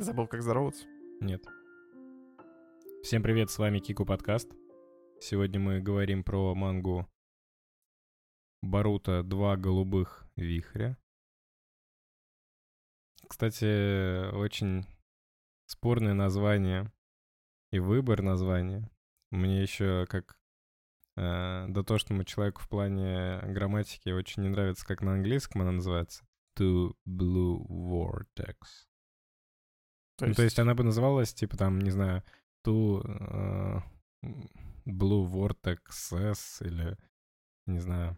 Ты забыл, как здороваться? Нет. Всем привет, с вами Кику Подкаст. Сегодня мы говорим про мангу Барута «Два голубых вихря». Кстати, очень спорное название и выбор названия. Мне еще как э, дотошному человеку в плане грамматики очень не нравится, как на английском она называется. Two Blue Vortex. То Ну, есть, то есть она бы называлась, типа, там, не знаю, Two э, Blue Vortexes или, не знаю,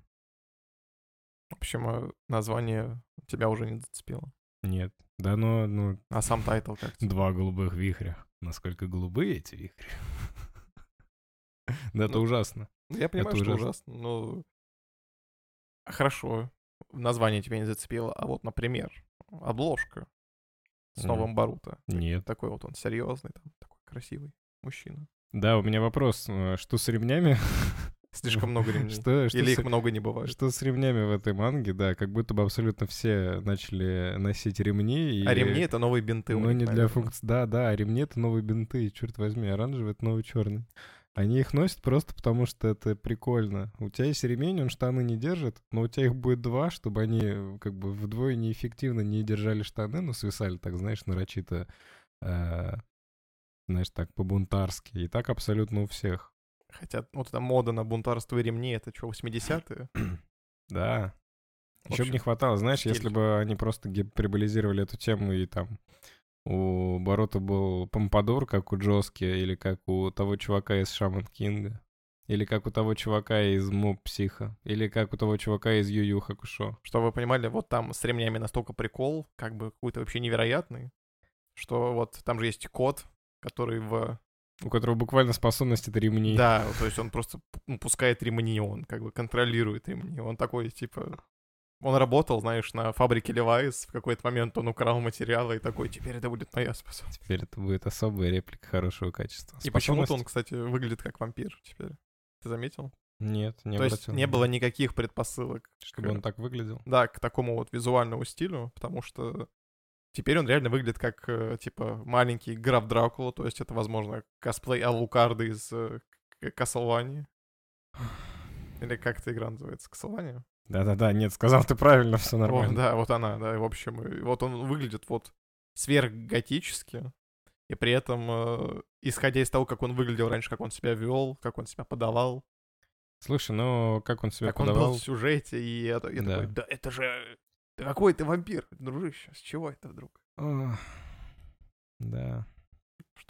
в общем, э, название тебя уже не зацепило. нет. Да, ну, ну, А сам title как тебе? два голубых вихря. Насколько голубые эти вихри? Да, это Ну, ужасно. Я понимаю, что ужасно, но... Хорошо, название тебя не зацепило, а вот, например, обложка с новым Баруто. Нет. Такой вот он серьезный, там, такой красивый мужчина. Да, у меня вопрос, э, что с ремнями? Слишком много ремней. Что, что, Или с, их много не бывает. что с ремнями в этой манге, да, как будто бы абсолютно все начали носить ремни. И... А ремни — это новые бинты. Но них, не для наверное. функции. Да, да, а ремни это новые бинты, черт возьми, оранжевый это новый черный. Они их носят просто потому, что это прикольно. У тебя есть ремень, он штаны не держит, но у тебя их будет два, чтобы они э, как бы вдвое неэффективно не держали штаны, но свисали так, знаешь, нарочито, э, знаешь, так по-бунтарски. И так абсолютно у всех. Хотя вот эта мода на бунтарство и ремни — это что, 80-е? Да. Еще бы не хватало, знаешь, стиль. если бы они просто гиперболизировали эту тему и там у Борота был помпадур, как у Джоски, или как у того чувака из Шаман Кинга, или как у того чувака из Моб Психа, или как у того чувака из Ю Ю Хакушо. Чтобы вы понимали, вот там с ремнями настолько прикол, как бы какой-то вообще невероятный, что вот там же есть кот, который в... У которого буквально способность это ремни. Да, то есть он просто ну, пускает ремни, он как бы контролирует ремни. Он такой, типа... Он работал, знаешь, на фабрике Levi's, в какой-то момент он украл материалы и такой, теперь это будет моя способность. Теперь это будет особая реплика хорошего качества. И почему-то он, кстати, выглядит как вампир теперь. Ты заметил? Нет, не То есть не было никаких предпосылок Чтобы он так выглядел. да, к такому вот визуальному стилю, потому что теперь он реально выглядит как, э, типа, маленький граф Дракула, то есть это, возможно, косплей Алукарды из э, К- Castlevania. Или как эта игра называется? Castlevania? Да-да-да, нет, сказал ты правильно, все О, нормально. да, вот она, да, в общем, вот он выглядит вот сверхготически, и при этом, э, исходя из того, как он выглядел раньше, как он себя вел, как он себя подавал, Слушай, ну как он себя как он подавал? был в сюжете, и это, я Да. такой, да это же... Да какой ты вампир, дружище, с чего это вдруг?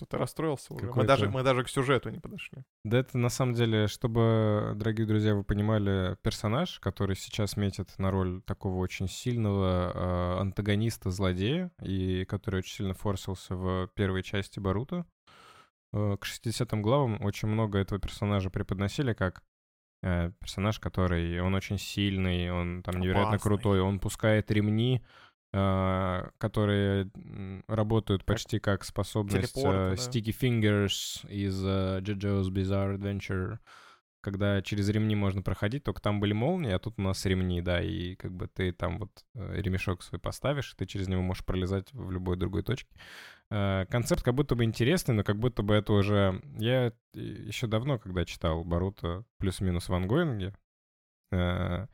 Что ты расстроился уже? Мы даже, мы даже к сюжету не подошли. Да это на самом деле, чтобы, дорогие друзья, вы понимали, персонаж, который сейчас метит на роль такого очень сильного э, антагониста-злодея, и который очень сильно форсился в первой части Баруто, э, к 60-м главам очень много этого персонажа преподносили как э, персонаж, который, он очень сильный, он там невероятно Опасный. крутой, он пускает ремни, которые м, работают почти как способность телепорт, да. Sticky Fingers из э, JoJo's Bizarre Adventure, когда через ремни можно проходить, только там были молнии, а тут у нас ремни, да, и как бы ты там вот э, ремешок свой поставишь, и ты через него можешь пролезать в любой другой точке. Концепт как будто бы интересный, но как будто бы это уже... Я еще давно, когда читал Баруто плюс-минус в ангоинге, я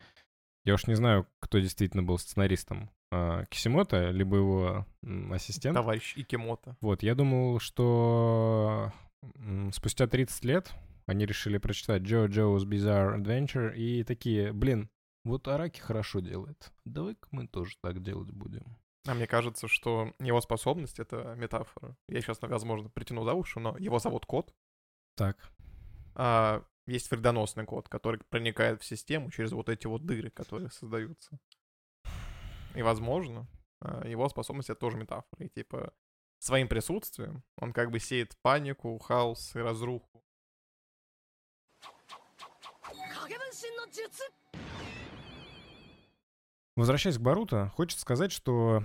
уж не знаю, кто действительно был сценаристом. Э, Кисимото, либо его ассистент. Товарищ Икимото. Вот, я думал, что спустя 30 лет они решили прочитать JoJo's Bizarre Adventure и такие, блин, вот Араки хорошо делает. Давай-ка мы тоже так делать будем. А мне кажется, что его способность — это метафора. Я сейчас, возможно, притяну за уши, но его зовут Кот. Так. А есть вредоносный код, который проникает в систему через вот эти вот дыры, которые создаются. И, возможно, а, его способность — это тоже метафора. И, типа, своим присутствием он как бы сеет панику, хаос и разруху. Возвращаясь к Баруто, хочется сказать, что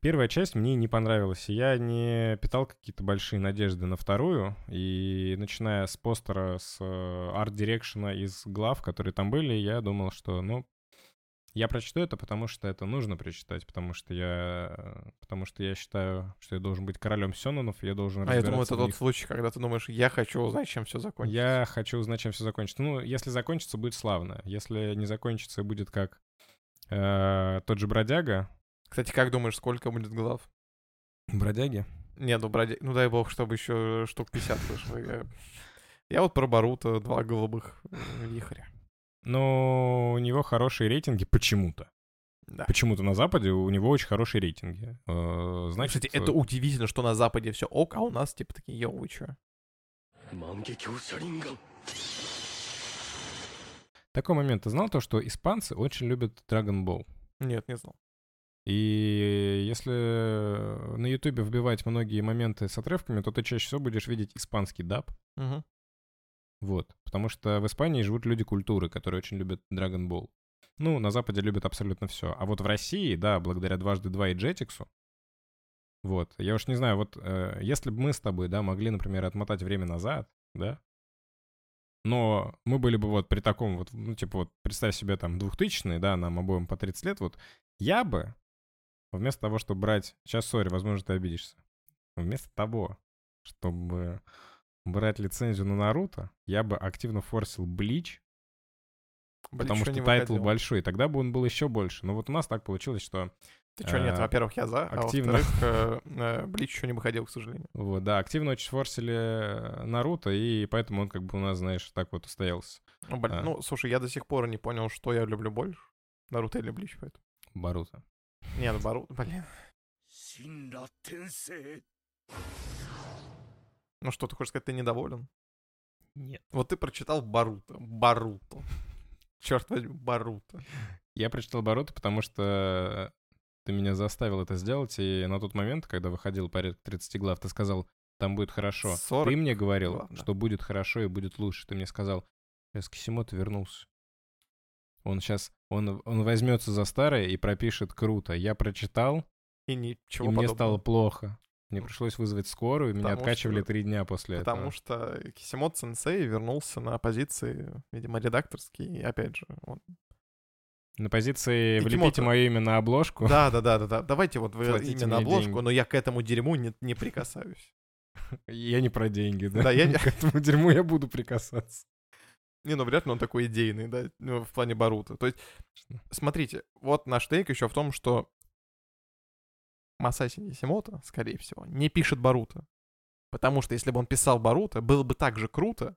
первая часть мне не понравилась. Я не питал какие-то большие надежды на вторую. И начиная с постера, с э, арт-дирекшена из глав, которые там были, я думал, что, ну, я прочту это, потому что это нужно прочитать, потому что я, потому что я считаю, что я должен быть королем Сёнонов, я должен А я думаю, это тот случай, когда ты думаешь, я хочу узнать, чем все закончится. Я хочу узнать, чем все закончится. Ну, если закончится, будет славно. Если не закончится, будет как э, тот же бродяга. Кстати, как думаешь, сколько будет глав? Бродяги? Не, ну, бродя... ну дай бог, чтобы еще штук 50 вышло. Я, я вот про Баруто два голубых э, вихря но у него хорошие рейтинги почему-то. Да. Почему-то на Западе у него очень хорошие рейтинги. Э, ну, значит, Кстати, это э, удивительно, что на Западе все ок, а у нас типа такие, йоу, вы чё? Такой момент. Ты знал то, что испанцы очень любят Dragon Ball? Нет, не знал. И если на Ютубе вбивать многие моменты с отрывками, то ты чаще всего будешь видеть испанский даб. Угу. Вот. Потому что в Испании живут люди культуры, которые очень любят Dragon Ball. Ну, на Западе любят абсолютно все. А вот в России, да, благодаря дважды два и Jetix, вот, я уж не знаю, вот э, если бы мы с тобой, да, могли, например, отмотать время назад, да, но мы были бы вот при таком вот, ну, типа вот, представь себе там 2000 да, нам обоим по 30 лет, вот, я бы, вместо того, чтобы брать, сейчас, сори, возможно, ты обидишься, вместо того, чтобы брать лицензию на Наруто, я бы активно форсил Блич, потому что title большой, тогда бы он был еще больше. Но вот у нас так получилось, что Ты что, нет, э, во-первых, я за, активно. а во-вторых, э, э, Блич еще не выходил, к сожалению. вот, да, активно очень форсили Наруто, и поэтому он как бы у нас, знаешь, так вот устоялся. Ну, блин, А. ну, слушай, я до сих пор не понял, что я люблю больше. Наруто или Блич, поэтому. Баруто. Нет, Бару, блин. Ну что, ты хочешь сказать, ты недоволен? Нет. Вот ты прочитал Баруто. Баруто. Черт возьми, Баруто. Я прочитал Баруто, потому что ты меня заставил это сделать, и на тот момент, когда выходил порядка 30 глав, ты сказал, там будет хорошо. 40 ты мне говорил, глав, да. что будет хорошо и будет лучше. Ты мне сказал, Эскисимото вернулся. Он сейчас, он, он возьмется за старое и пропишет круто. Я прочитал, и, ничего и подобного. мне стало плохо. Мне пришлось вызвать скорую, и меня Потому откачивали три дня после Потому этого. что Кисимото сенсей вернулся на позиции, видимо, редакторский. И опять же, он... На позиции Кикимото. «Влепите мое имя на обложку». Да, да, да, да, да. Давайте вот вы Платите именно мне обложку, деньги. но я к этому дерьму не, не прикасаюсь. Я не про деньги, да? Да, я не- К этому дерьму я буду прикасаться. Не, ну вряд ли он такой идейный, да, ну, в плане Баруто. То есть, смотрите, вот наш тейк еще в том, что Масаси Кисимото, скорее всего, не пишет Баруто. Потому что если бы он писал Баруто, было бы так же круто,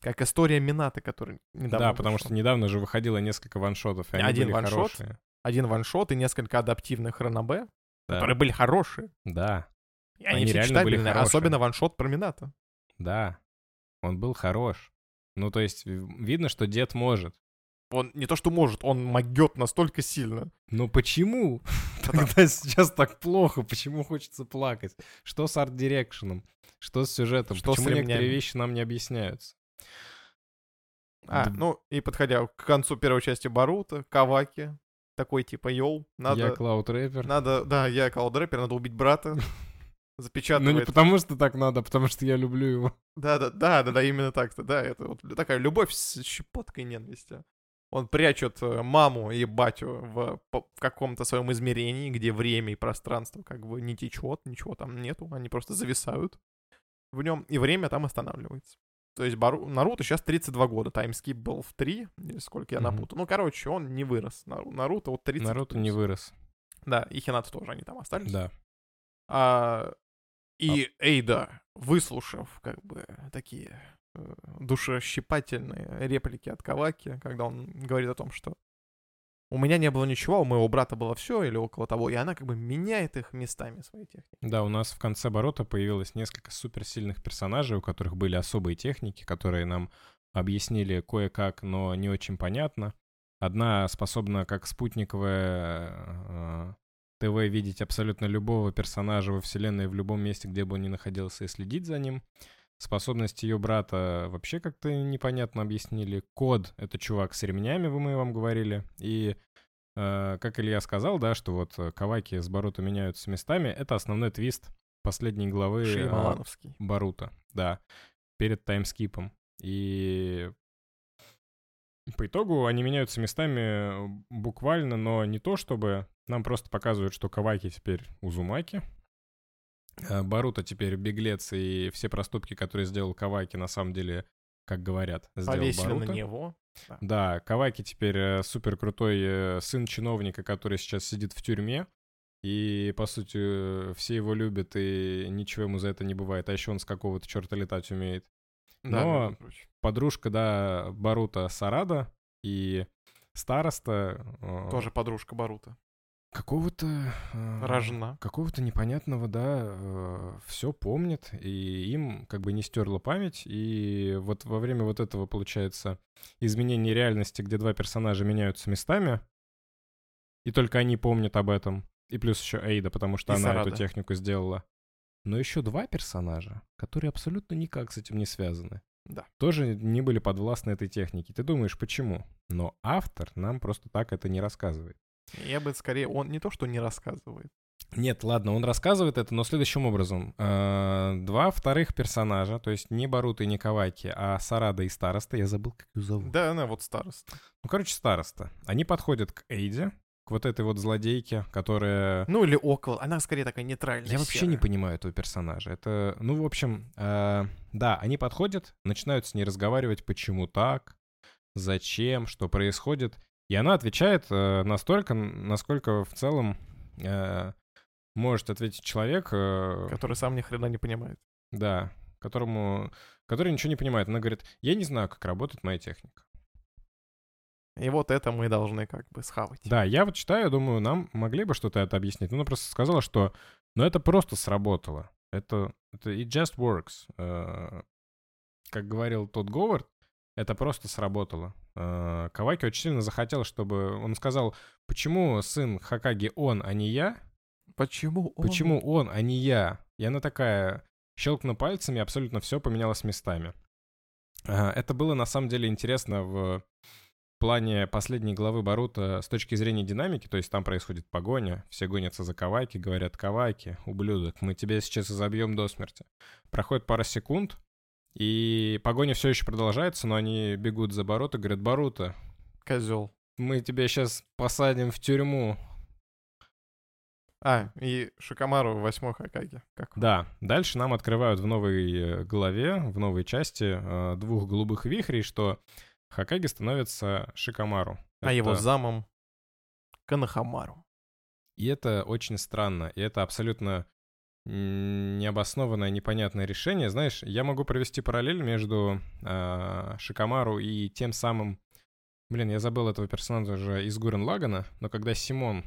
как история Минаты, который недавно Да, потому вышел. что недавно же выходило несколько ваншотов, и они Один были ваншот, хорошие. Один ваншот и несколько адаптивных ранобе, Да. которые были хорошие. Да, И они, Они все реально были хорошие. особенно ваншот про Минато. да. Он был хорош. Ну, то есть, видно, что дед может. Он не то что может, он могет настолько сильно. Но почему тогда сейчас так плохо? Почему хочется плакать? Что с арт-дирекшеном? Что с сюжетом? Что с Почему некоторые ремнями? вещи нам не объясняются? А, Д- ну и подходя к концу первой части Баруто, Каваки, такой типа, йоу, надо, Я Клауд Рэпер. надо, да, я Клауд Рэпер, надо убить брата, Ну, не запечатывает. потому что так надо, а потому что я люблю его. Да, да, да, да, да, именно так-то, да, это вот такая любовь с щепоткой ненависти. Он прячет э, маму и батю в, в каком-то своем измерении, где время и пространство как бы не течет, ничего там нету, они просто зависают в нем, и время там останавливается. То есть Бару... Наруто сейчас 32 года, таймскип был в 3, или сколько я напутал. Ну, короче, он не вырос. Нару- Наруто вот 30 Наруто не плюс. вырос. Да, и Хинату тоже они там остались. Да. А, и Эйда, выслушав как бы такие душещипательные реплики от Каваки, когда он говорит о том, что у меня не было ничего, у моего брата было все или около того, и она как бы меняет их местами своей техники. Да, у нас в конце оборота появилось несколько суперсильных персонажей, у которых были особые техники, которые нам объяснили кое-как, но не очень понятно. Одна способна как спутниковое э, ТВ видеть абсолютно любого персонажа во вселенной в любом месте, где бы он ни находился, и следить за ним. Способность ее брата вообще как-то непонятно объяснили. Код — это чувак с ремнями, вы мы вам говорили. И э, как Илья сказал, да, что вот э, Каваки с Баруто меняются местами, это основной твист последней главы э. Баруто, да, перед таймскипом. И По итогу они меняются местами э, буквально, но не то чтобы. Нам просто показывают, что Каваки теперь Узумаки. А Барута теперь беглец, и все проступки, которые сделал Каваки, на самом деле, как говорят, сделал Повесили Барута. на него. Да, Каваки теперь супер крутой сын чиновника, который сейчас сидит в тюрьме. И, по сути, э, все его любят, и ничего ему за это не бывает. А еще он с какого-то черта летать умеет. Да, Но- прочим. Подружка, да, Барута Сарада и староста... э, Тоже подружка Барута. Какого-то... э, Рожна. Какого-то непонятного, да, все помнит, и им как бы не стерла память, и вот во время вот этого, получается, изменения реальности, где два персонажа меняются местами, и только они помнят об этом, и плюс еще Эйда, потому что И она Сарада. эту технику сделала. Но еще два персонажа, которые абсолютно никак с этим не связаны. Да. Тоже не были подвластны этой технике. Ты думаешь, почему? Но автор нам просто так это не рассказывает. Я бы скорее, он не то, что не рассказывает. Нет, ладно, он рассказывает это, но следующим образом. Э, Два вторых персонажа, то есть не Барута и не Каваки, а Сарада и Староста, я забыл, как ее зовут. Да, она вот староста. Ну, короче, Староста. Они подходят к Эйде, к вот этой вот злодейке, которая... Ну или около. Она скорее такая нейтральная. Я вообще не серая. понимаю этого персонажа. Это, ну, в общем, э, да, они подходят, начинают с ней разговаривать, почему так, зачем, что происходит. И она отвечает э, настолько, насколько в целом э, может ответить человек, э, Который сам ни хрена не понимает. да, которому, который ничего не понимает. Она говорит, я не знаю, как работает моя техника. И вот это мы должны как бы схавать. Да, я вот читаю, думаю, нам могли бы что-то это объяснить. Ну, она просто сказала, что, ну, это просто сработало. Это, это it just works. Как говорил тот Говард, это просто сработало. Э, Каваки очень сильно захотел, чтобы... Он сказал, почему сын Хакаги он, а не я? Почему он? Почему он, а не я? И она такая, щелкнула пальцами, абсолютно все поменялось местами. А, Это было на самом деле интересно в плане последней главы Барута с точки зрения динамики, то есть там происходит погоня, все гонятся за Каваки, говорят, Каваки, ублюдок, мы тебя сейчас изобьем до смерти. Проходит пара секунд, и погоня все еще продолжается, но они бегут за Барута, говорят, Барута, Козел. мы тебя сейчас посадим в тюрьму, А, и Шикамару в восьмой Хакаге. Как? Да, дальше нам открывают в новой э, главе, в новой части э, двух голубых вихрей, что Хакаги становится Шикамару. А его Это- замом Канахамару. И это очень странно, и это абсолютно необоснованное, непонятное решение. Знаешь, я могу провести параллель между э, Шикамару и тем самым... Блин, я забыл этого персонажа из Гурен Лагана, но когда Симон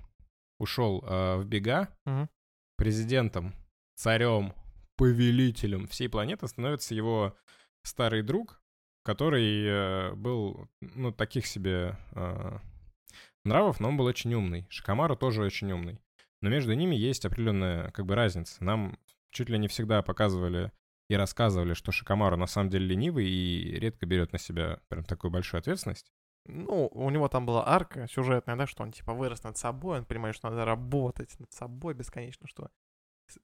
ушел э, в бега, Мгм. президентом, царем, повелителем всей планеты становится его старый друг, который э, был, ну, таких себе э, нравов, но он был очень умный. Шикамару тоже очень умный. Но между ними есть определенная, как бы, разница. Нам чуть ли не всегда показывали и рассказывали, что Шикамару на самом деле ленивый и редко берет на себя прям такую большую ответственность. Ну, у него там была арка сюжетная, да, что он типа вырос над собой, он понимает, что надо работать над собой бесконечно, что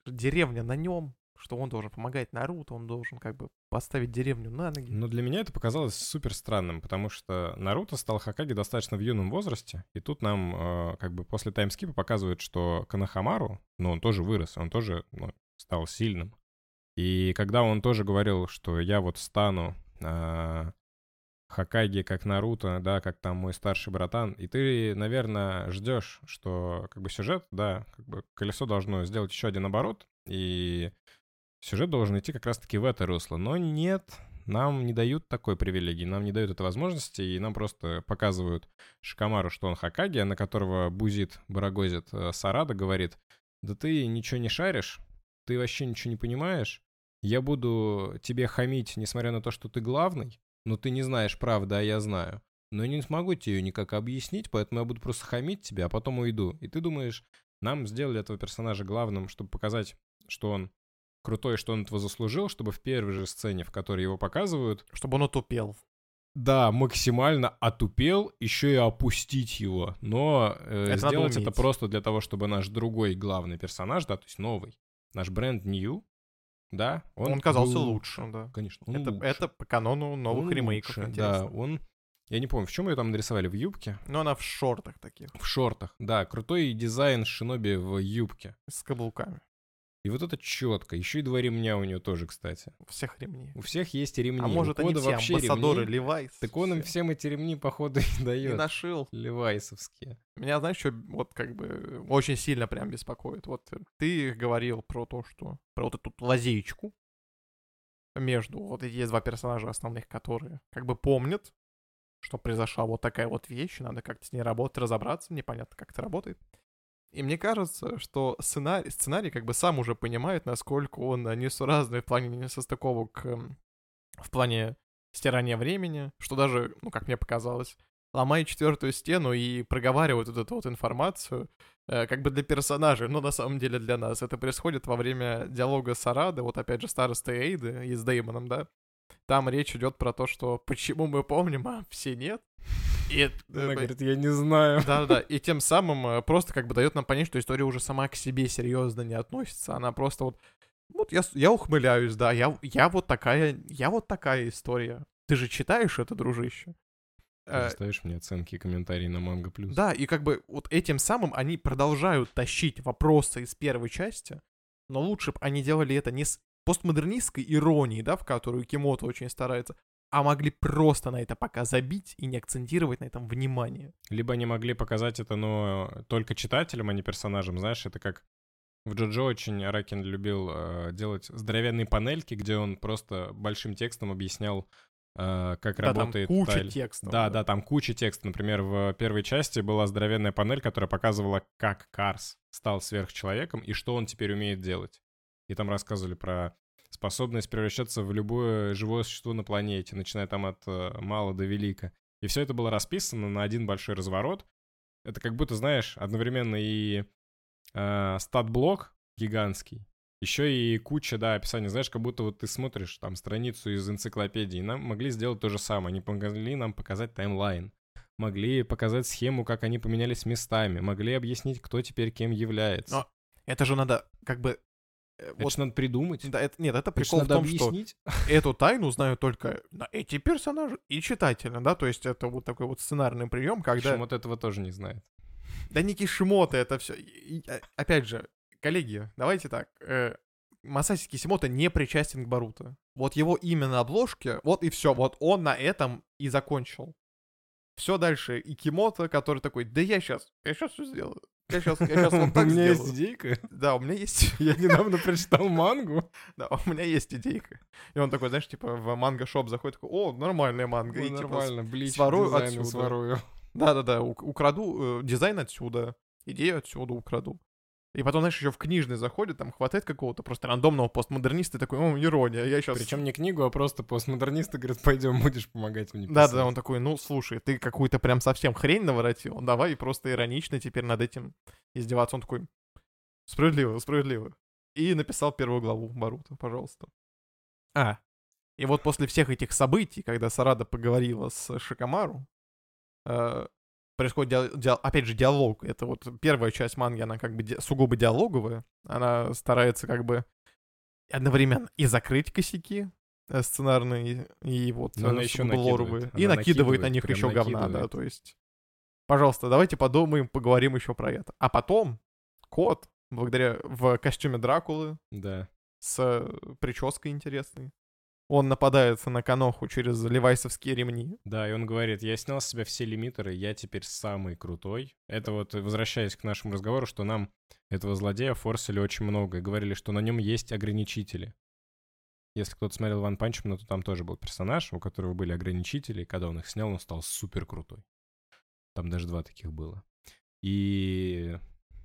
деревня на нем, что он должен помогать Наруто, он должен как бы поставить деревню на ноги. Но для меня это показалось супер странным, потому что Наруто стал Хакаги достаточно в юном возрасте, и тут нам э, как бы после таймскипа показывают, что Канахамару, ну, он тоже вырос, он тоже ну, стал сильным. И когда он тоже говорил, что я вот стану э, Хакаги как Наруто, да, как там мой старший братан, и ты, наверное, ждешь, что как бы сюжет, да, как бы колесо должно сделать еще один оборот, и сюжет должен идти как раз-таки в это русло. Но нет, нам не дают такой привилегии, нам не дают этой возможности, и нам просто показывают Шикамару, что он Хакаги, на которого бузит, барагозит э, Сарада, говорит, да ты ничего не шаришь, ты вообще ничего не понимаешь, я буду тебе хамить, несмотря на то, что ты главный, но ты не знаешь правды, а я знаю. Но я не смогу тебе ее никак объяснить, поэтому я буду просто хамить тебя, а потом уйду. И ты думаешь, нам сделали этого персонажа главным, чтобы показать, что он крутой, что он этого заслужил, чтобы в первой же сцене, в которой его показывают, Чтобы он утупел. да, максимально отупел, еще и опустить его. Но э, Это сделать это просто для того, чтобы наш другой главный персонаж, да, то есть новый, наш бренд New, да, он, Он, казался был лучше, да. Конечно, он Это, лучше. это по канону новых Он ремейков, лучше, интересно. Да, он Я не помню, в чем ее там нарисовали, в юбке? Но она в шортах таких, В шортах, да, крутой дизайн шиноби в юбке. с каблуками. И вот это четко. Еще и два ремня у нее тоже, кстати. Всех ремней. У всех есть ремни. а может, у они Кода все вообще амбассадоры ремни. Левайс. Так он им все. всем эти ремни, походу, и И дает. нашил. Левайсовские. Меня, знаешь, что вот как бы очень сильно прям беспокоит. Вот ты говорил про то, что... Про вот эту лазеечку между... Вот эти есть два персонажа основных, которые как бы помнят, что произошла вот такая вот вещь, надо как-то с ней работать, разобраться, непонятно, как это работает. И мне кажется, что сценарий, сценарий как бы сам уже понимает, насколько он несуразный в плане несостыковок, эм, в плане стирания времени, что даже, ну, как мне показалось, ломает четвертую стену и проговаривает вот эту вот информацию, э, как бы для персонажей, но на самом деле для нас. Это происходит во время диалога с Арадой, вот опять же староста Эйды и с Деймоном, да. Там речь идет про то, что почему мы помним, а все нет. И, Она говорит, я не знаю. да-да-да, и тем самым э, просто как бы дает нам понять, что история уже сама к себе серьезно не относится. Она просто вот, вот я, я ухмыляюсь, да, я, я вот такая, я вот такая история. Ты же читаешь это, дружище? Э, ставишь мне оценки и комментарии на Манго Плюс. да, и как бы вот этим самым они продолжают тащить вопросы из первой части, но лучше бы они делали это не с постмодернистской иронией, да, в которую Кимото очень старается, а могли просто на это пока забить и не акцентировать на этом внимание. Либо они могли показать это, но только читателям, а не персонажам. Знаешь, это как в Джоджо очень Аракин любил э, делать здоровенные панельки, где он просто большим текстом объяснял, э, как Да, там работает куча тайль. текстов. Да, да, там куча текста. Например, в первой части была здоровенная панель, которая показывала, как Карс стал сверхчеловеком и что он теперь умеет делать. И там рассказывали про способность превращаться в любое живое существо на планете, начиная там от э, мала до велика. И все это было расписано на один большой разворот. Это как будто, знаешь, одновременно и э, стат-блок гигантский, еще и куча, да, описаний. Знаешь, как будто вот ты смотришь там страницу из энциклопедии. Нам могли сделать то же самое. Они могли нам показать таймлайн. Могли показать схему, как они поменялись местами. Могли объяснить, кто теперь кем является. Но Это же надо как бы... э, Это Вот, надо придумать. да, это, нет, это Это прикол в надо том, что объяснить. эту тайну знают только эти персонажи и читатели, да, то есть это вот такой вот сценарный прием, когда... Вот этого тоже не знает. Да не Кишимота это все. Опять же, коллеги, давайте так. э, Масаси Кисимото не причастен к Баруто. Вот его имя на обложке, вот и все. Вот он на этом и закончил. Все дальше. И Кимото, который такой, да я сейчас, я сейчас все сделаю. Я сейчас, я сейчас вот так У меня есть сделаю. идейка. Да, у меня есть, Я недавно прочитал мангу. да, у меня есть идейка. И он такой, знаешь, типа в манго-шоп заходит, такой, о, нормальная манга. и, Ну, типа, Нормально, блич, сворую дизайн отсюда. сворую. Да-да-да, ук- украду э, дизайн отсюда, идею отсюда украду. И потом, знаешь, еще в книжный заходит, там хватает какого-то просто рандомного постмодерниста и такой, о, ирония, я сейчас... Причем не книгу, а просто постмодернисты говорят, пойдем, будешь помогать мне Да-да, писать». он такой, ну, слушай, ты какую-то прям совсем хрень наворотил, давай просто иронично теперь над этим издеваться. Он такой, справедливо, справедливо. И написал первую главу Баруто, пожалуйста. А, и вот после всех этих событий, когда Сарада поговорила с Шикамару, э, происходит, диал- диал- опять же, диалог. Это вот первая часть манги, она как бы ди- сугубо диалоговая. Она старается как бы одновременно и закрыть косяки э, сценарные, и вот Но она э, еще накидывает. лоровые. И накидывает на накидывает, них еще говна, да, накидывает. то есть... Пожалуйста, давайте подумаем, поговорим еще про это. А потом кот, благодаря в костюме Дракулы, Да. с э, прической интересной, он нападает на Каноху через левайсовские ремни. Да, и он говорит, я снял с себя все лимитеры, я теперь самый крутой. Это вот, возвращаясь к нашему разговору, что нам этого злодея форсили очень много и говорили, что на нем есть ограничители. Если кто-то смотрел Ван Панчмана, то там тоже был персонаж, у которого были ограничители, и когда он их снял, он стал супер крутой. Там даже два таких было. И...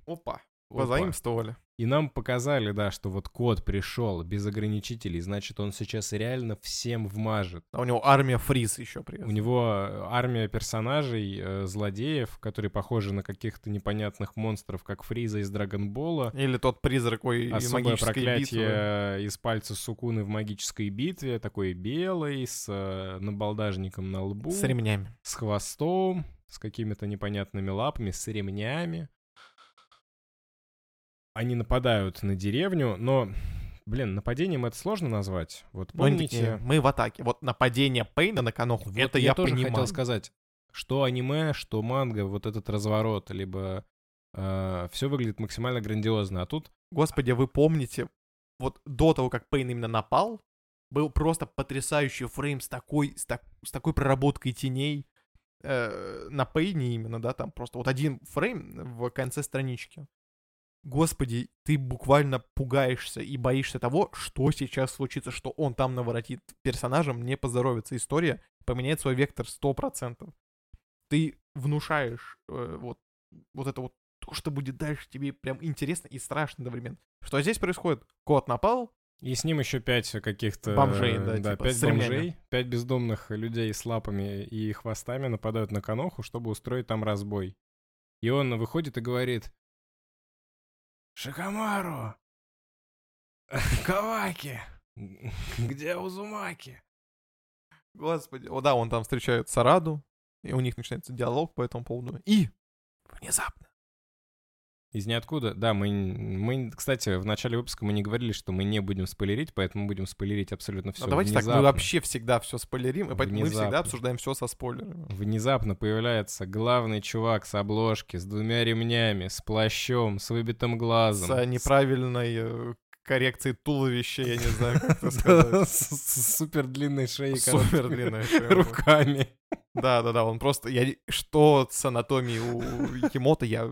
Опа. Опа. Позаимствовали. И нам показали, да, что вот код пришел без ограничителей, значит, он сейчас реально всем вмажет. А у него армия фриз еще при У него э, армия персонажей, э, злодеев, которые похожи на каких-то непонятных монстров, как Фриза из Драгонбола. Или тот призрак ой, из Особое магической проклятие битвы. э, из пальца Сукуны в магической битве, такой белый, с э, набалдажником на лбу, С ремнями. с хвостом, с какими-то непонятными лапами, с ремнями. Они нападают на деревню, но, Блин, нападением это сложно назвать. Вот Ну, помните... мы в атаке. Вот нападение Пейна на Каноху, Вот это я, тоже понимаю. хотел сказать, что аниме, что манга, вот этот разворот, либо все выглядит максимально грандиозно, а тут Господи, вы помните, вот до того, как Пейн именно напал, был просто потрясающий фрейм с такой, с, так- с такой проработкой теней э, на Пейне именно, да, там просто вот один фрейм в конце странички. Господи, ты буквально пугаешься и боишься того, что сейчас случится, что он там наворотит персонажам, не поздоровится история, поменяет свой вектор 100%. Ты внушаешь э, вот, вот это вот то, что будет дальше, тебе прям интересно и страшно одновременно. Что здесь происходит? Кот напал, и с ним еще пять каких-то... Бомжей, да, да типа, пять бомжей, пять бездомных людей с лапами и хвостами нападают на Каноху, чтобы устроить там разбой. И он выходит и говорит... Шикамару! Каваки! Где Узумаки? Господи, о да, он там встречает Сараду, и у них начинается диалог по этому поводу. И внезапно. Из ниоткуда. Да, мы, мы, кстати, в начале выпуска мы не говорили, что мы не будем спойлерить, поэтому будем спойлерить абсолютно все. Ну, давайте так, мы вообще всегда все спойлерим, и поэтому мы Внезапно. всегда обсуждаем все со спойлерами. Внезапно появляется главный чувак с обложки, с двумя ремнями, с плащом, с выбитым глазом. С э, неправильной э, коррекцией туловища, я не знаю, как это сказать. С супер длинной шеей, Супер длинная шея, да. руками. Да, да, да, он просто... Я... Что с анатомией у Якимота, я...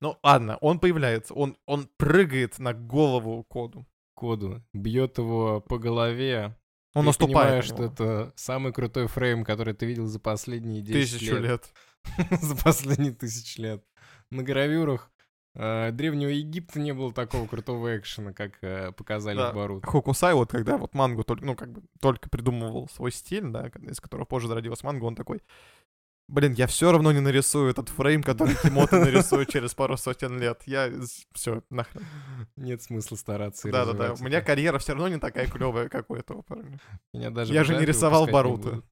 Ну, ладно, он появляется, он, он прыгает на голову коду. Коду бьет его по голове. Он Ты наступает понимаешь, что это самый крутой фрейм, который ты видел за последние 10 Тысячу лет. за последние тысячи лет. На гравюрах э, Древнего Египта не было такого крутого экшена, как э, показали Да. в Барут. Хокусай, вот когда вот мангу только, ну, как бы только придумывал свой стиль, да, из которого позже зародилась манга, он такой, блин, я все равно не нарисую этот фрейм, который Кимото нарисует через пару сотен лет. Я все, нахрен. Нет смысла стараться и Да-да-да, развивать у меня карьера все равно не такая клевая, как у этого парня. Меня даже Я же не рисовал будут.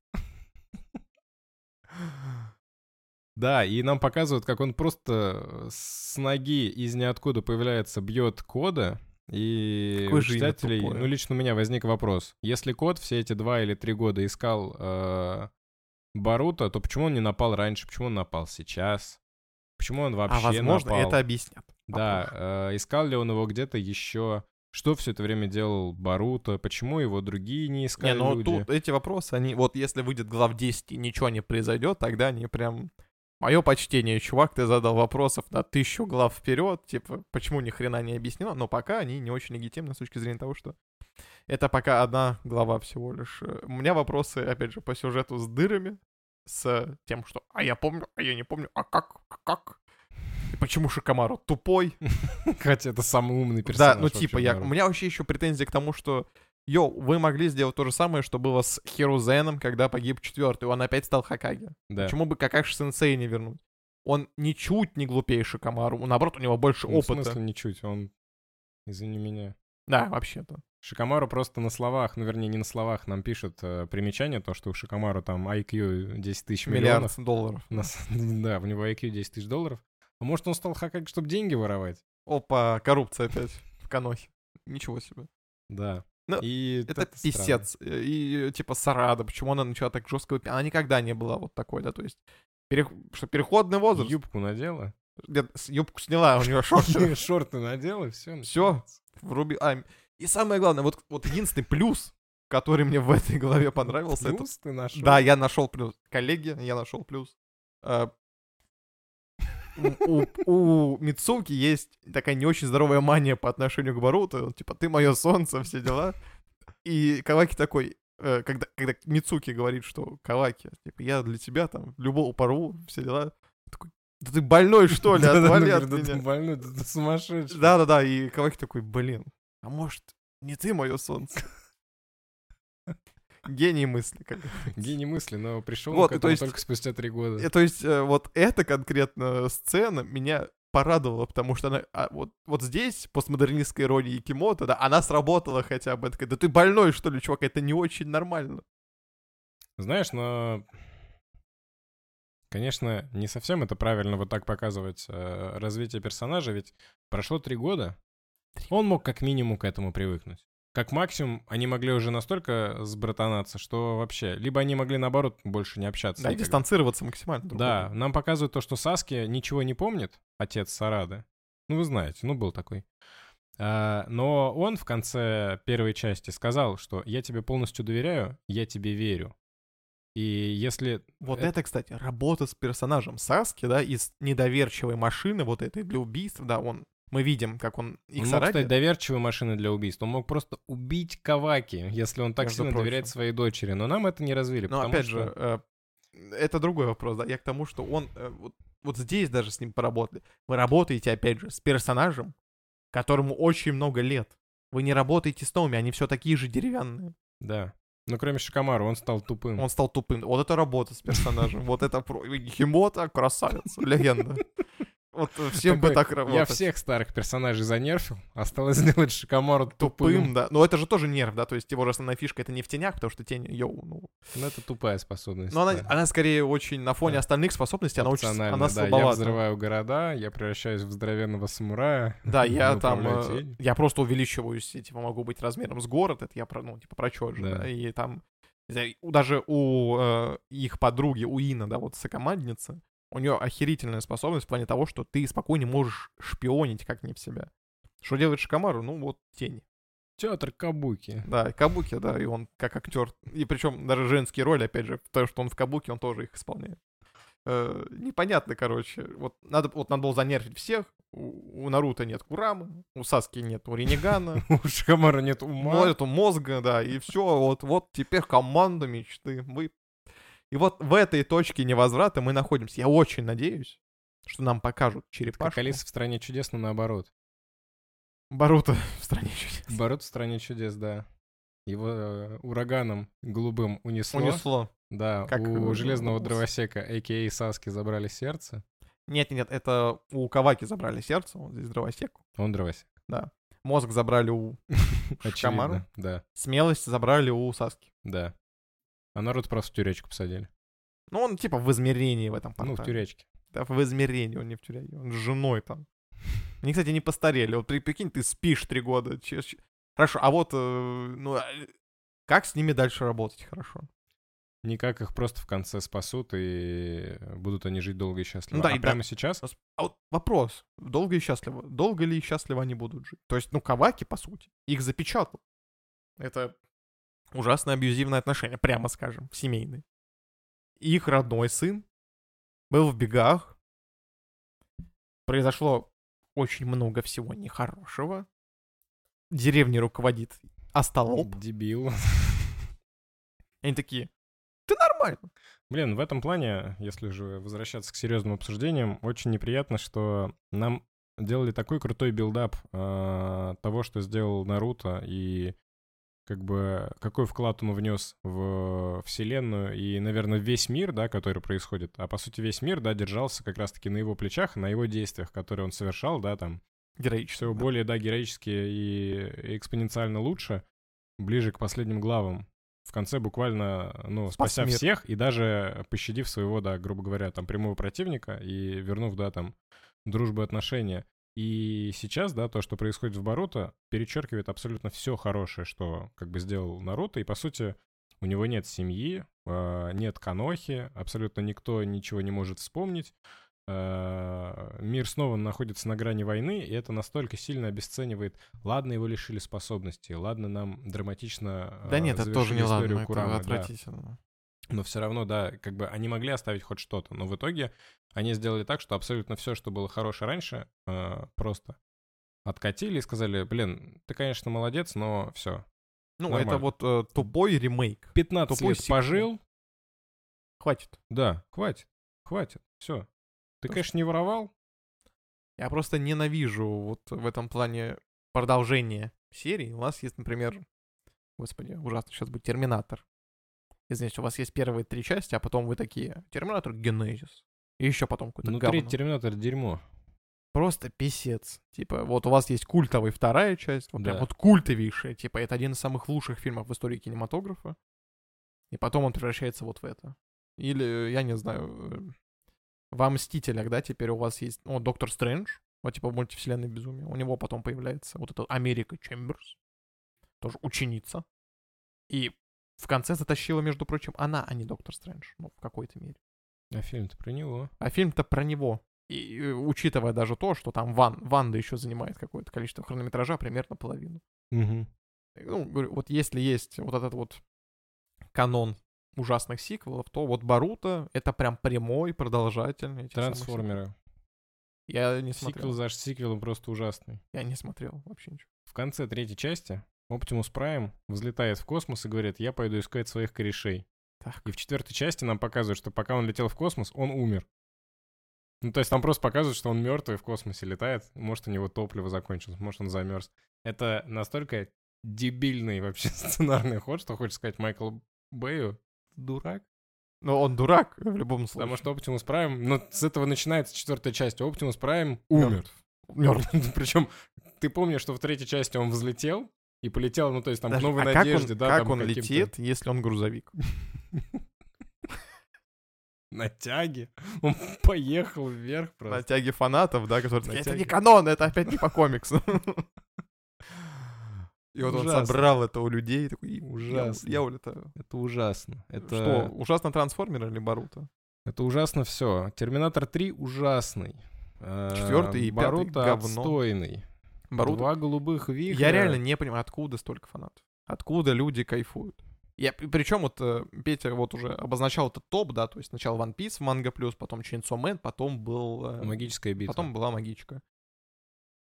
Да, и нам показывают, как он просто с ноги из ниоткуда появляется, бьет кода, и Какое у читателей, ну лично у меня возник вопрос. Если код все эти два или три года искал э, Баруто, то почему он не напал раньше, почему он напал сейчас? Почему он вообще А возможно, напал? это объяснят. Да, э, искал ли он его где-то еще? Что все это время делал Баруто? Почему его другие не искали Не, ну люди? тут эти вопросы, они, вот если выйдет глав 10 и ничего не произойдет, тогда они прям... Мое почтение, чувак, ты задал вопросов на тысячу глав вперед, типа, почему ни хрена не объяснено, но пока они не очень легитимны с точки зрения того, что это пока одна глава всего лишь. Э, У меня вопросы, опять же, по сюжету с дырами, с тем, что «а я помню, а я не помню, а как, а как?» И почему Шикамару тупой? Хотя это самый умный персонаж. Да, ну типа, в я, у меня вообще еще претензии к тому, что Йоу, вы могли сделать то же самое, что было с Хирузеном, когда погиб четвертый. Он опять стал Хакаги. Да. Почему бы Какаши Сенсей не вернуть? Он ничуть не глупее Шикамару. Наоборот, у него больше Ну, В опыта. смысле ничуть, он... Извини меня. Да, вообще-то. Шикамару просто на словах, ну вернее не на словах, нам пишут э, примечание, то, что у Шикамару там IQ 10 тысяч Миллиард миллионов. долларов. Да, у него IQ 10 тысяч долларов. А может он стал Хакаги, чтобы деньги воровать? Опа, коррупция опять в Канохе. Ничего себе. Да. Ну, И Это странно. писец. И типа Сарада, почему она начала так жестко Она никогда не была вот такой, да, то есть... перех- Что, переходный возраст? Юбку надела? Нет, Юбку сняла, у нее шорты. Шорты надела, все. Всё. Вруби... А, и самое главное, вот, вот единственный плюс, который мне в этой главе понравился, это... Плюс ты нашел? Да, я нашел плюс. Коллеги, я нашел плюс. А, У, у- у Мицуки есть такая не очень здоровая мания по отношению к Баруто. Он, типа, ты мое солнце, все дела. И Каваки такой, э, когда, когда Мицуки говорит, что Каваки, типа, я для тебя там любого порву, все дела. Такой, да ты больной, что ли, отвали от говорит, да ты меня. больной, да ты сумасшедший. Да-да-да, и Каваки такой, блин, а может, не ты мое солнце? Гений мысли, как. Гений мысли, но пришел Вот, к этому то есть- только спустя три года. Э, То есть э, вот эта конкретно сцена меня порадовала, потому что она, а, вот, вот здесь, постмодернистской иронии Кимото, да, она сработала хотя бы. Такая, да ты больной, что ли, чувак, это не очень нормально. Знаешь, но... Конечно, не совсем это правильно вот так показывать э, развитие персонажа, ведь прошло три года, Он мог как минимум к этому привыкнуть. Как максимум, они могли уже настолько сбратанаться, что вообще... Либо они могли, наоборот, больше не общаться. Да, и никогда. дистанцироваться максимально. друг Да, нам показывают то, что Саски ничего не помнит, отец Сарады. Ну, вы знаете, ну, был такой. А, но он в конце первой части сказал, что я тебе полностью доверяю, я тебе верю. И если... Вот Это- это, кстати, работа с персонажем Саски, да, из недоверчивой машины вот этой для убийств, да, он, мы видим, как он их Он мог стать доверчивой машиной для убийств. Он мог просто убить Каваки, если он так Между сильно доверяет прочим. своей дочери. Но нам это не развили. Но потому опять что- же, э, это другой вопрос, да, я к тому, что он, э, вот, вот здесь даже с ним поработали. Вы работаете, опять же, с персонажем, которому очень много лет. Вы не работаете с новыми, они все такие же деревянные. Да. Ну, кроме Шикамара, он стал тупым. Он стал тупым. Вот это работа с персонажем. Вот это. Химота, красавец, легенда. Вот всем бы так работать. Я всех старых персонажей занерфил, осталось сделать Шикамару тупым. тупым, да. Но это же тоже нерв, да, то есть его же основная фишка это не в тенях, потому что тень, йоу, ну. Ну, это тупая способность. Но она, да. она скорее очень на фоне Да. остальных способностей, она очень, она да. Я взрываю города, я превращаюсь в здоровенного самурая. Да, я там, э, я просто увеличиваюсь, и, типа, могу быть размером с город, это я про, ну, типа, про чё же, Да. да, и там, знаю, даже у э, их подруги, у Ина, да, вот сокомандницы, у нее охерительная способность в плане того, что ты спокойно можешь шпионить как не в себя. Что делает Шикамару? Ну, вот тень. Театр Кабуки. Да, Кабуки, да, и он как актер. И причем даже женские роли, опять же, то, что он в Кабуки, он тоже их исполняет. Э, непонятно, короче. Вот надо, вот надо было занервить всех. У, у Наруто нет Курамы, у Саски нет Ренегана, У Шикамара нет ума. нету мозга, да, и все, вот, вот теперь команда мечты. Мы... И вот в этой точке невозврата мы находимся. Я очень надеюсь, что нам покажут Как черепашку. Алиса в стране чудес, но наоборот. Боруто в стране чудес. Борот в стране чудес, да. Его э, ураганом голубым унесло. Унесло. Да, Как, у железного дровосека, а.к.а. Саски, забрали сердце. Нет, нет, это у Каваки забрали сердце, вот здесь дровосек. Он дровосек. Мозг забрали у Шикамару. Да, Смелость забрали у Саски. да. А народ просто в тюрячку посадили. Ну, он типа в измерении в этом Ну, в портале. тюрячке. Да, в измерении, он не в тюряге. Он с женой там. Они, кстати, не постарели. Вот при- прикинь, ты спишь три года. Хорошо, а вот, э, ну, а, как с ними дальше работать хорошо? Никак их просто в конце спасут, и будут они жить долго и счастливо. Ну да, а и да. прямо сейчас А вот вопрос. Долго и счастливо. Долго ли и счастливо они будут жить? То есть, ну, Каваки, по сути, их запечатал. Это ужасное абьюзивное отношение, прямо скажем, семейное. Их родной сын был в бегах. Произошло очень много всего нехорошего. Деревней руководит остолоп. дебил. И они такие, ты нормально. Блин, в этом плане, если же возвращаться к серьезным обсуждениям, очень неприятно, что нам делали такой крутой build-up э, того, что сделал Наруто, и как бы какой вклад он внес в вселенную и, наверное, весь мир, да, который происходит. А по сути весь мир, да, держался как раз-таки на его плечах, на его действиях, которые он совершал, да, там, Героически. все да. более, да, героически и экспоненциально лучше, ближе к последним главам. В конце буквально, ну, Спас спася мир. всех и даже пощадив своего, да, грубо говоря, там, прямого противника и вернув, да, там, дружбу и отношения. И сейчас, да, то, что происходит в Боруто, перечеркивает абсолютно все хорошее, что как бы сделал Наруто. И, по сути, у него нет семьи, э, нет Канохи, абсолютно никто ничего не может вспомнить. Э, Мир снова находится на грани войны, и это настолько сильно обесценивает. Ладно, его лишили способностей, ладно, нам драматично Да нет, это тоже не ладно, Курамы, это да. Но все равно, да, как бы они могли оставить хоть что-то. Но в итоге они сделали так, что абсолютно все, что было хорошее раньше, э, просто откатили и сказали, блин, ты, конечно, молодец, но все. Ну, Нормально. это вот э, тупой ремейк. 15 Тупой лет сиквел. пожил, Хватит. да, хватит, хватит, все. Ты, Просто- конечно, не воровал, Я просто ненавижу вот в этом плане продолжение серии. У нас есть, например, господи, ужасно сейчас будет Терминатор. Извините, у вас есть первые три части, а потом вы такие, Терминатор Генезис. И еще потом какой-то ну, третий Терминатор — дерьмо. Просто писец. Типа, вот у вас есть культовая вторая часть, вот прям Да. вот культовейшая. Типа, это один из самых лучших фильмов в истории кинематографа. И потом он превращается вот в это. Или, я не знаю, э, во Мстителях, да, теперь у вас есть, ну, Доктор Стрэндж, Вот типа мультивселенной безумия. У него потом появляется вот эта Америка Чемберс, тоже ученица. И в конце затащила, между прочим, она, а не Доктор Стрэндж, ну, в какой-то мере. А фильм-то про него. А фильм-то про него. И э, учитывая даже то, что там Ван, Ванда еще занимает какое-то количество хронометража, примерно половину. Угу. Ну, говорю, вот если есть вот этот вот канон ужасных сиквелов, то вот Баруто — это прям прямой продолжатель этих. Трансформеры. Я не Сиквел смотрел. за сиквелом просто ужасный. Я не смотрел вообще ничего. В конце третьей части Оптимус Прайм взлетает в космос и говорит, я пойду искать своих корешей. Так. И в четвертой части нам показывают, что пока он летел в космос, он умер. Ну, то есть там просто показывают, что он мертвый в космосе летает. Может, у него топливо закончилось, может, он замерз. Это настолько дебильный вообще сценарный ход, что хочешь сказать Майкл Бэю. Дурак. Но он дурак в любом случае. Потому что Оптимус Прайм, ну, с этого начинается четвертая часть. Оптимус Прайм умер. Мертв. Причем, ты помнишь, что в третьей части он взлетел и полетел, ну, то есть там к Даже- новой а как надежде, он, да, как там он летит, если он грузовик? на тяге. Он поехал вверх На просто. тяге фанатов, да, которые На такие, это не канон, это опять не по комиксу. И вот он Ужасно. собрал это у людей, такой, «И я Ужасно. я улетаю. Это ужасно. Это, Что, ужасно трансформер или Баруто? это ужасно все. Терминатор 3 ужасный. Четвёртый и пятый Боруто говно. отстойный. Баруто? Два голубых вихря. Я реально не понимаю, откуда столько фанатов. Откуда люди кайфуют. Я, причем вот э, Петя вот уже обозначал этот топ, да, то есть сначала One Piece в Манга Плюс, потом Chainsaw Man, потом был... э, Магическая битва. Потом была магичка.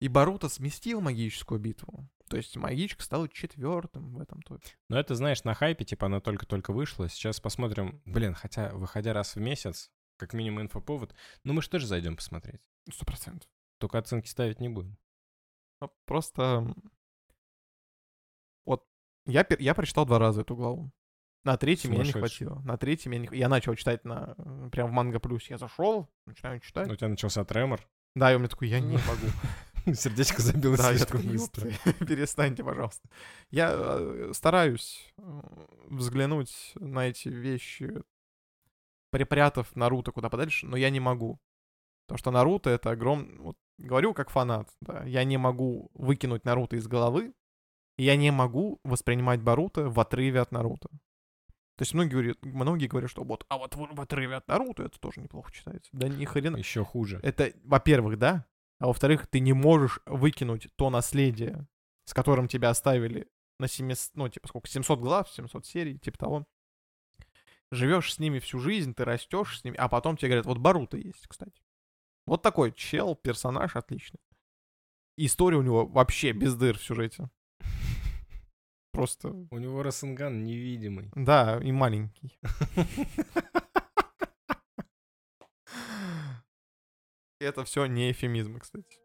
И Баруто сместил магическую битву. То есть магичка стала четвертым в этом топе. Но это, знаешь, на хайпе, типа, она только-только вышла. Сейчас посмотрим. Блин, хотя, выходя раз в месяц, как минимум инфоповод, ну мы же тоже зайдем посмотреть. Сто процентов. Только оценки ставить не будем. Ну, Просто... Вот я, я прочитал два раза эту главу. На третьем меня не хватило. На третьем я не... Я начал читать на... Прям в Манго Плюс. Я зашел, начинаю читать. У тебя начался тремор. Да, и у меня такой, я не могу. Сердечко забилось Да, слишком быстро. «Ёпты, перестаньте, пожалуйста. Я э, стараюсь взглянуть на эти вещи, припрятав Наруто куда подальше, но я не могу. Потому что Наруто — это огромный... Вот, говорю как фанат, да. Я не могу выкинуть Наруто из головы, и я не могу воспринимать Баруто в отрыве от Наруто. То есть многие говорят, многие говорят, что вот, а вот в, отрыве от Наруто это тоже неплохо читается. Да ни хрена. Еще хуже. Это, во-первых, да, а во-вторых, ты не можешь выкинуть то наследие, с которым тебя оставили на 700, ну, типа, сколько, 700 глав, 700 серий, типа того. Живешь с ними всю жизнь, ты растешь с ними, а потом тебе говорят, вот Баруто есть, кстати. Вот такой чел, персонаж отличный. История у него вообще без дыр в сюжете. Просто, У него Расенган невидимый. да, и маленький. Это все не эфемизмы, кстати.